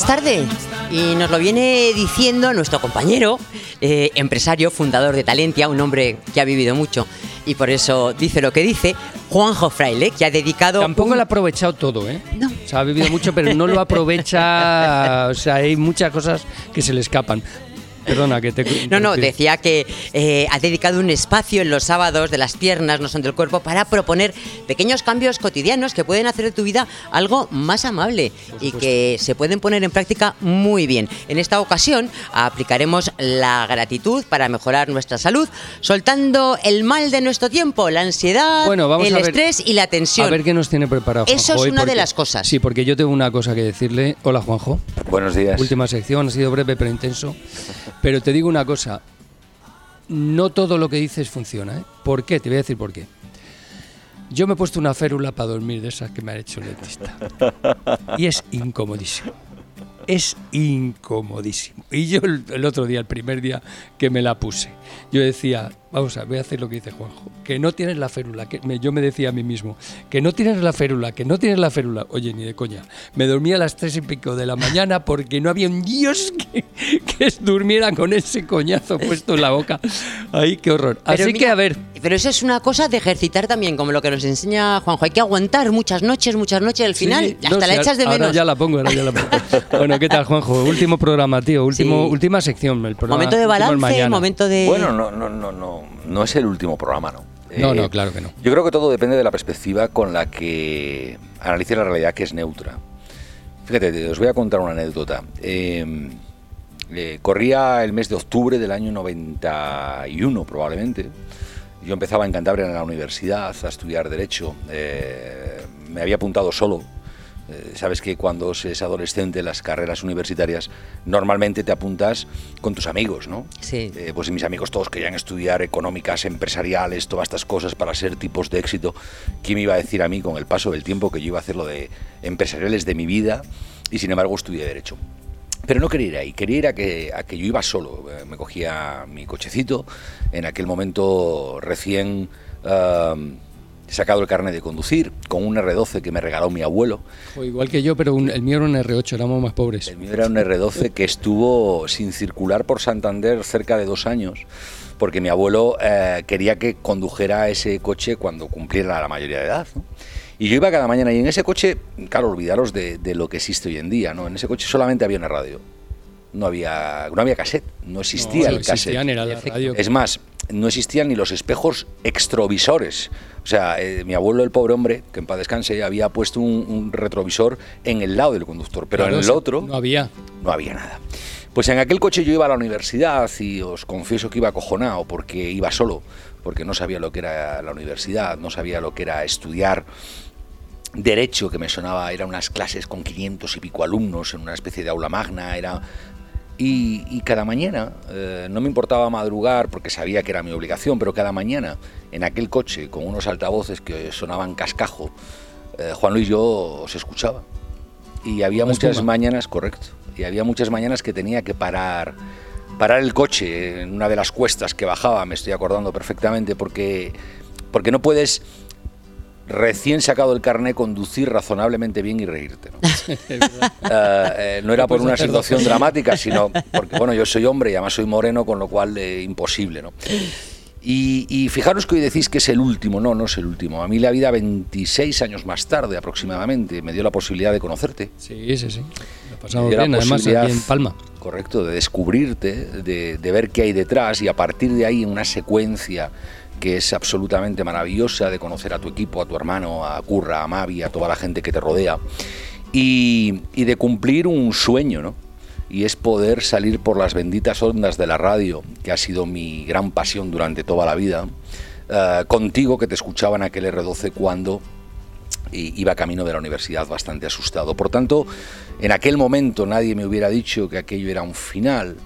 Es tarde. Y nos lo viene diciendo nuestro compañero, eh, empresario, fundador de Talentia, un hombre que ha vivido mucho y por eso dice lo que dice, Juanjo Fraile, que ha dedicado... Tampoco lo ha aprovechado todo, ¿eh? No. O sea, ha vivido mucho, pero no lo aprovecha. O sea, hay muchas cosas que se le escapan. Perdona, que te. No, no, decía que eh, ha dedicado un espacio en los sábados de las piernas, no son del cuerpo, para proponer pequeños cambios cotidianos que pueden hacer de tu vida algo más amable y que se pueden poner en práctica muy bien. En esta ocasión aplicaremos la gratitud para mejorar nuestra salud, soltando el mal de nuestro tiempo, la ansiedad, Bueno, vamos el a ver- estrés y la tensión. A ver qué nos tiene preparado. Eso Juanjo, es hoy, una de porque- las cosas. Sí, porque yo tengo una cosa que decirle. Hola, Juanjo. Buenos días. Última sección, ha sido breve pero intenso. Pero te digo una cosa, no todo lo que dices funciona. ¿eh? ¿Por qué? Te voy a decir por qué. Yo me he puesto una férula para dormir de esas que me ha hecho el dentista. Y es incomodísimo. Es incomodísimo. Y yo el, el otro día, el primer día que me la puse, yo decía, vamos a ver, voy a hacer lo que dice Juanjo, que no tienes la férula, que me- yo me decía a mí mismo, que no tienes la férula, que no tienes la férula. Oye, ni de coña. Me dormía a las tres y pico de la mañana porque no había un dios que, que durmiera con ese coñazo puesto en la boca. Ay, qué horror. Pero Así que mira, a ver, Pero eso es una cosa de ejercitar también, como lo que nos enseña Juanjo. Hay que aguantar muchas noches, muchas noches. Al final, Sí, hasta no, la sí, echas de ahora menos. ya la pongo, ahora ya la pongo. bueno, ¿qué tal, Juanjo? Último programa, tío. Último, Sí. Última sección. El programa, momento de balance, momento de. Bueno, no, no, no, no, no es el último programa, ¿no? No, Eh, no, claro que no. Yo creo que todo depende de la perspectiva con la que analice la realidad que es neutra. Fíjate, te- os voy a contar una anécdota. Eh, eh, corría el mes de octubre del año 91, probablemente. Yo empezaba en Cantabria en la universidad a estudiar Derecho. Eh, me había apuntado solo. Eh, Sabes que cuando se es adolescente, las carreras universitarias, normalmente te apuntas con tus amigos, ¿no? Sí. Eh, pues mis amigos todos querían estudiar económicas, empresariales, todas estas cosas para ser tipos de éxito. ¿Quién me iba a decir a mí con el paso del tiempo que yo iba a hacer lo de empresariales de mi vida? Y sin embargo estudié Derecho. Pero no quería ir ahí, quería ir a que, a que yo iba solo. Eh, Me cogía mi cochecito, en aquel momento recién um, sacado el carnet de conducir, con un R12 que me regaló mi abuelo. Jo, igual que yo, pero un- el mío era un R8, éramos más pobres. El mío era un R12 que estuvo sin circular por Santander cerca de dos años, porque mi abuelo eh, quería que condujera ese coche cuando cumpliera la mayoría de edad. ¿no? Y yo iba cada mañana y en ese coche, claro, olvidaros de, de lo que existe hoy en día, ¿no? En ese coche solamente había una radio. No había, no había cassette, no existía No, el cassette. existían, era la radio. Es más, no existían ni los espejos extrovisores. O sea, eh, mi abuelo, el pobre hombre, que en paz descanse, había puesto un, un retrovisor en el lado del conductor, pero Claro, en el otro No había. no había nada. Pues en aquel coche yo iba a la universidad y os confieso que iba acojonado porque iba solo, porque no sabía lo que era la universidad, no sabía lo que era estudiar derecho, que me sonaba, eran unas clases con 500 y pico alumnos en una especie de aula magna, era... Y, y cada mañana, eh, no me importaba madrugar porque sabía que era mi obligación, pero cada mañana en aquel coche con unos altavoces que sonaban cascajo, eh, Juan Luis y yo os escuchaba. Y había muchas espuma. mañanas, correcto, y había muchas mañanas que tenía que parar, parar el coche en una de las cuestas que bajaba, me estoy acordando perfectamente, porque, porque no puedes recién sacado el carné conducir razonablemente bien y reírte. ¿no? Eh, eh, no era por una situación dramática, sino porque, bueno, yo soy hombre y además soy moreno, con lo cual eh, imposible, ¿no? Y, y fijaros que hoy decís que es el último, no, no es el último. A mí la vida 26 años más tarde aproximadamente me dio la posibilidad de conocerte. Sí, sí, sí. Lo pasamos bien, además aquí en Palma. Correcto, de descubrirte, de, de ver qué hay detrás y a partir de ahí en una secuencia que es absolutamente maravillosa de conocer a tu equipo, a tu hermano, a Curra, a Mavi, a toda la gente que te rodea y, y de cumplir un sueño, ¿no? Y es poder salir por las benditas ondas de la radio, que ha sido mi gran pasión durante toda la vida, eh, contigo que te escuchaba en aquel R12 cuando iba camino de la universidad bastante asustado. Por tanto, en aquel momento nadie me hubiera dicho que aquello era un final.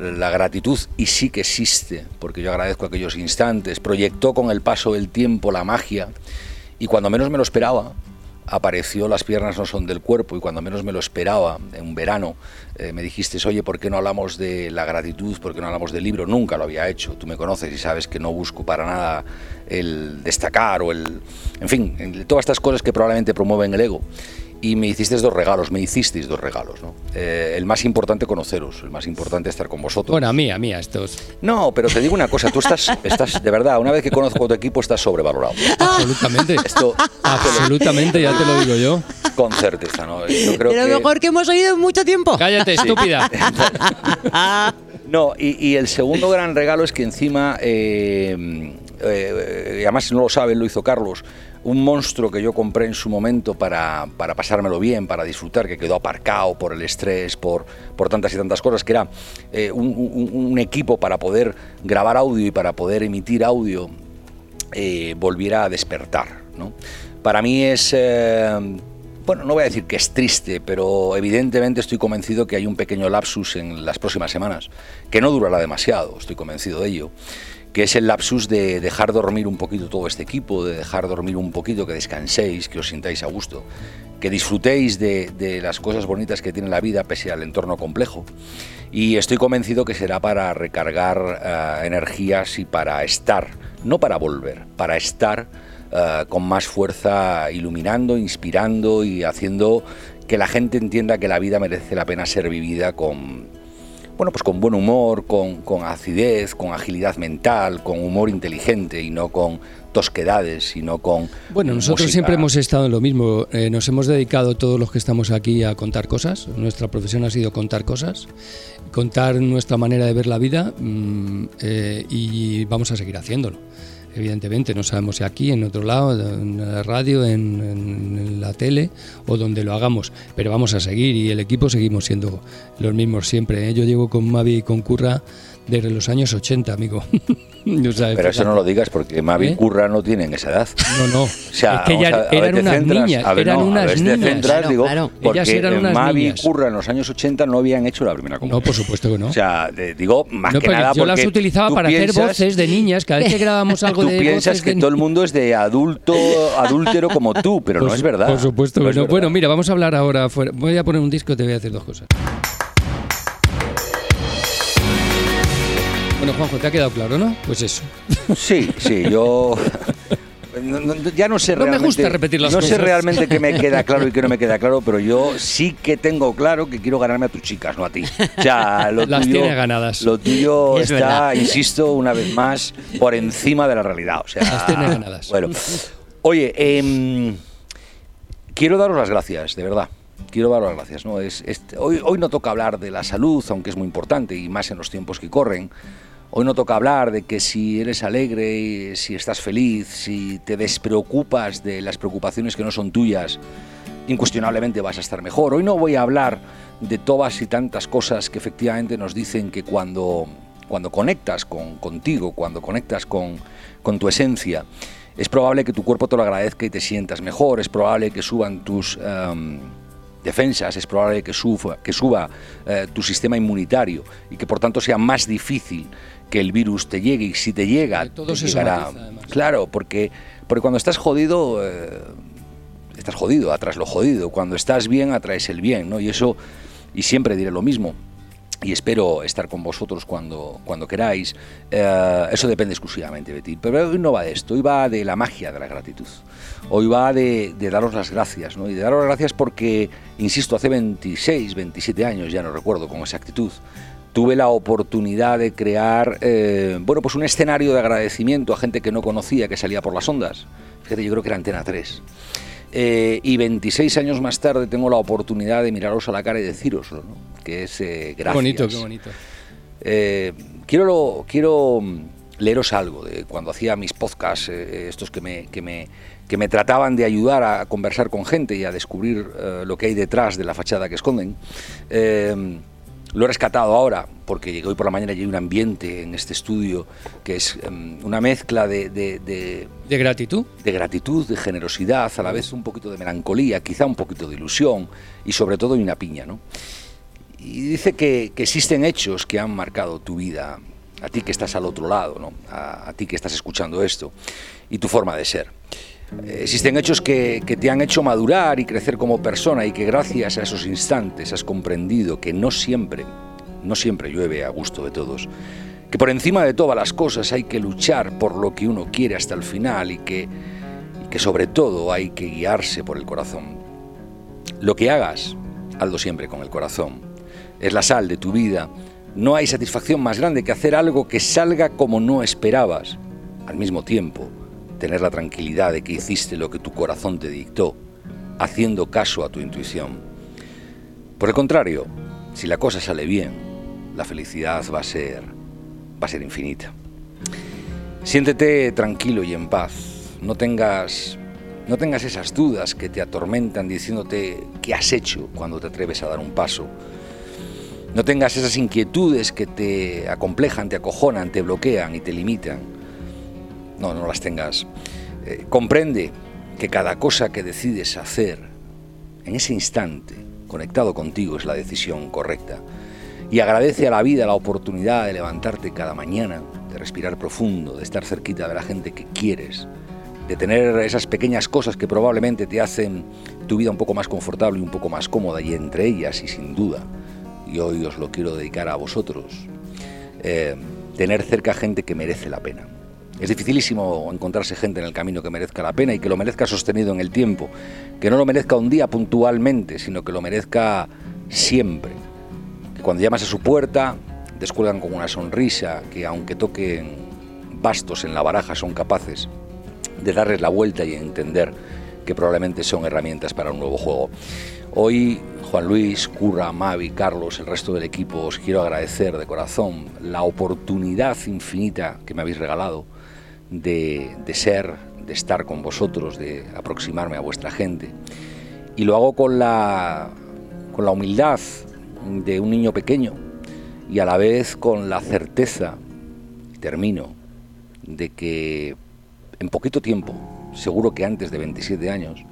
La gratitud, y sí que existe, porque yo agradezco aquellos instantes, proyectó con el paso del tiempo la magia, y cuando menos me lo esperaba, apareció Las piernas no son del cuerpo, y cuando menos me lo esperaba, en un verano, eh, me dijiste, oye, ¿por qué no hablamos de la gratitud? ¿Por qué no hablamos del libro? Nunca lo había hecho, tú me conoces y sabes que no busco para nada el destacar o el... En fin, todas estas cosas que probablemente promueven el ego. Y me hicisteis dos regalos, me hicisteis dos regalos, ¿no? Eh, el más importante conoceros, el más importante estar con vosotros. Bueno, a mí, a mí, a estos. No, pero te digo una cosa, tú estás, estás de verdad, una vez que conozco a tu equipo estás sobrevalorado. Absolutamente. Esto Absolutamente, ya te lo digo yo. con certeza, ¿no? Yo creo De lo que- mejor que hemos oído en mucho tiempo. Cállate, estúpida. No, y, y el segundo gran regalo es que encima, eh, eh, y además no lo saben, lo hizo Carlos, un monstruo que yo compré en su momento para, para pasármelo bien, para disfrutar, que quedó aparcado por el estrés, por, por tantas y tantas cosas, que era eh, un, equipo para poder grabar audio y para poder emitir audio, eh, volviera a despertar. ¿no? Para mí es, eh, bueno, no voy a decir que es triste, pero evidentemente estoy convencido que hay un pequeño lapsus en las próximas semanas, que no durará demasiado, estoy convencido de ello, que es el lapsus de dejar dormir un poquito todo este equipo, de dejar dormir un poquito, que descanséis, que os sintáis a gusto, que disfrutéis de, las cosas bonitas que tiene la vida pese al entorno complejo. Y estoy convencido que será para recargar eh, energías y para estar, no para volver, para estar eh, con más fuerza, iluminando, inspirando y haciendo que la gente entienda que la vida merece la pena ser vivida con, bueno, pues con buen humor, con, con acidez, con agilidad mental, con humor inteligente y no con tosquedades, sino con Bueno, nosotros música. siempre hemos estado en lo mismo. Eh, nos hemos dedicado todos los que estamos aquí a contar cosas. Nuestra profesión ha sido contar cosas, contar nuestra manera de ver la vida mm, eh, y vamos a seguir haciéndolo. Evidentemente, no sabemos si aquí, en otro lado, en la radio, en, la tele o donde lo hagamos, pero vamos a seguir y el equipo seguimos siendo los mismos siempre. ¿eh? Yo llevo con Mavi y con Curra desde los años 80, amigo. O sea, Pero eso no lo digas porque Mavi y ¿Eh? Curra no tienen esa edad. No, no. sea, es que ver, eran unas centras, niñas, a ver, eran no, unas niñas. centras, Claro, digo, claro. porque Ellas eran unas Mavi niñas. Curra en los años 80 no habían hecho la primera comunión. No, por supuesto que no. O sea, te digo, más No, que pero nada yo las porque utilizaba tú para piensas- hacer voces de niñas. Cada vez que grabamos algo Tú de piensas voces que de todo el mundo es de adulto, adúltero como tú, pero no Por es verdad. Por supuesto que no. Bueno, mira, vamos a hablar ahora. Voy a poner un disco y te voy a decir dos cosas. Bueno, Juanjo, ¿te ha quedado claro, no? Pues eso. Sí, sí, yo. no- no- ya no sé No me realmente. gusta repetir las no sé cosas. realmente qué me queda claro y qué no me queda claro, pero yo sí que tengo claro que quiero ganarme a tus chicas, no a ti. O sea, lo Las tuyo, tiene ganadas. Lo tuyo Es está, verdad. insisto, una vez más, por encima de la realidad. O sea, Las tiene ganadas. Bueno, oye, em, quiero daros las gracias, de verdad. Quiero daros las gracias. ¿no? Es, es- hoy, hoy no toca hablar de la salud, aunque es muy importante y más en los tiempos que corren. Hoy no toca hablar de que si eres alegre, si estás feliz, si te despreocupas de las preocupaciones que no son tuyas, incuestionablemente vas a estar mejor. Hoy no voy a hablar de todas y tantas cosas que efectivamente nos dicen que cuando, cuando conectas con, contigo, cuando conectas con, con tu esencia, es probable que tu cuerpo te lo agradezca y te sientas mejor, es probable que suban tus em, defensas, es probable que suba, que suba eh, tu sistema inmunitario y que por tanto sea más difícil que el virus te llegue y si te llega, Que todo te se llegará. somatiza. Claro, porque, porque cuando estás jodido, eh, estás jodido, atrás lo jodido. Cuando estás bien, atraes el bien, ¿no? Y eso, y siempre diré lo mismo. Y espero estar con vosotros cuando, cuando queráis. Eh, eso depende exclusivamente de ti. Pero hoy no va de esto, hoy va de la magia de la gratitud. Hoy va de, daros las gracias, ¿no? Y de daros las gracias porque, insisto, hace 26, 27 años, ya no recuerdo con exactitud, tuve la oportunidad de crear, eh, bueno, pues un escenario de agradecimiento a gente que no conocía, que salía por las ondas. Fíjate, yo creo que era Antena 3. Eh, y 26 años más tarde tengo la oportunidad de miraros a la cara y deciroslo, ¿no? que es eh, Qué bonito, qué bonito. Eh, quiero, quiero mm, leeros algo de cuando hacía mis podcasts, eh, estos que me, que, me, que me trataban de ayudar a conversar con gente y a descubrir lo que hay detrás de la fachada que esconden. Lo he rescatado ahora porque llegué hoy por la mañana y hay un ambiente en este estudio que es em, una mezcla de- de- de, ¿De gratitud? de gratitud, de generosidad, a la vez un poquito de melancolía, quizá un poquito de ilusión y sobre todo hay una piña, ¿no? Y dice que, que existen hechos que han marcado tu vida, a ti que estás al otro lado, ¿no? a, a ti que estás escuchando esto, y tu forma de ser. Existen hechos que, te han hecho madurar y crecer como persona y que gracias a esos instantes has comprendido que no siempre, no siempre llueve a gusto de todos, que por encima de todas las cosas hay que luchar por lo que uno quiere hasta el final y que, que sobre todo hay que guiarse por el corazón. Lo que hagas, hazlo siempre con el corazón. Es la sal de tu vida. No hay satisfacción más grande que hacer algo que salga como no esperabas. Al mismo tiempo, tener la tranquilidad de que hiciste lo que tu corazón te dictó, haciendo caso a tu intuición. Por el contrario, si la cosa sale bien, la felicidad va a ser va a ser infinita. Siéntete tranquilo y en paz. No tengas no tengas esas dudas que te atormentan diciéndote qué has hecho cuando te atreves a dar un paso. No tengas esas inquietudes que te acomplejan, te acojonan, te bloquean y te limitan. No, no las tengas. Eh, comprende que cada cosa que decides hacer en ese instante, conectado contigo, es la decisión correcta. Y agradece a la vida la oportunidad de levantarte cada mañana, de respirar profundo, de estar cerquita de la gente que quieres, de tener esas pequeñas cosas que probablemente te hacen tu vida un poco más confortable y un poco más cómoda, y entre ellas, y sin duda, y hoy os lo quiero dedicar a vosotros, eh, tener cerca gente que merece la pena. Es dificilísimo encontrarse gente en el camino que merezca la pena y que lo merezca sostenido en el tiempo, que no lo merezca un día puntualmente, sino que lo merezca siempre. Que cuando llamas a su puerta, descuelgan con una sonrisa, que aunque toquen bastos en la baraja son capaces de darles la vuelta y entender que probablemente son herramientas para un nuevo juego. Hoy, Juan Luis, Curra, Mavi, Carlos, el resto del equipo, os quiero agradecer de corazón la oportunidad infinita que me habéis regalado de, ser, de estar con vosotros, de aproximarme a vuestra gente. Y lo hago con la, con la humildad de un niño pequeño y a la vez con la certeza, termino, de que en poquito tiempo, seguro que antes de 27 años,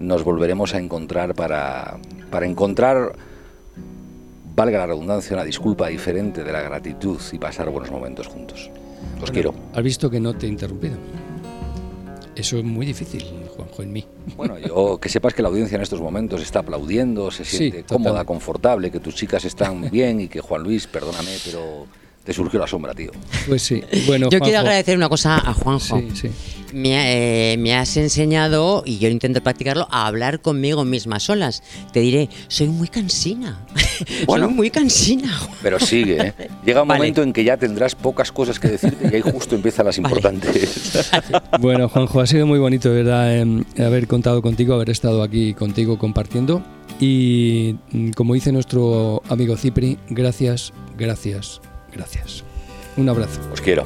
nos volveremos a encontrar para, para encontrar, valga la redundancia, una disculpa diferente de la gratitud y pasar buenos momentos juntos. Os Bueno, quiero. Has visto que no te he interrumpido. Eso es muy difícil, Juanjo, en mí. Bueno, yo que sepas que la audiencia en estos momentos está aplaudiendo, se Sí, siente totalmente. cómoda, confortable, que tus chicas están bien y que Juan Luis, perdóname, pero te surgió la sombra, tío. Pues sí. Bueno, Yo quiero agradecer una cosa a Juanjo. Sí, sí. Me, eh, me has enseñado, y yo intento practicarlo, a hablar conmigo misma solas. Te diré, soy muy cansina. Bueno. soy muy cansina. Pero sigue, ¿eh? Llega un Vale. momento en que ya tendrás pocas cosas que decirte y ahí justo empiezan las Vale. importantes. Bueno, Juanjo, ha sido muy bonito, de ¿verdad? em, haber contado contigo, haber estado aquí contigo compartiendo. Y mm, como dice nuestro amigo Cipri, gracias, gracias, gracias. Un abrazo. Os quiero.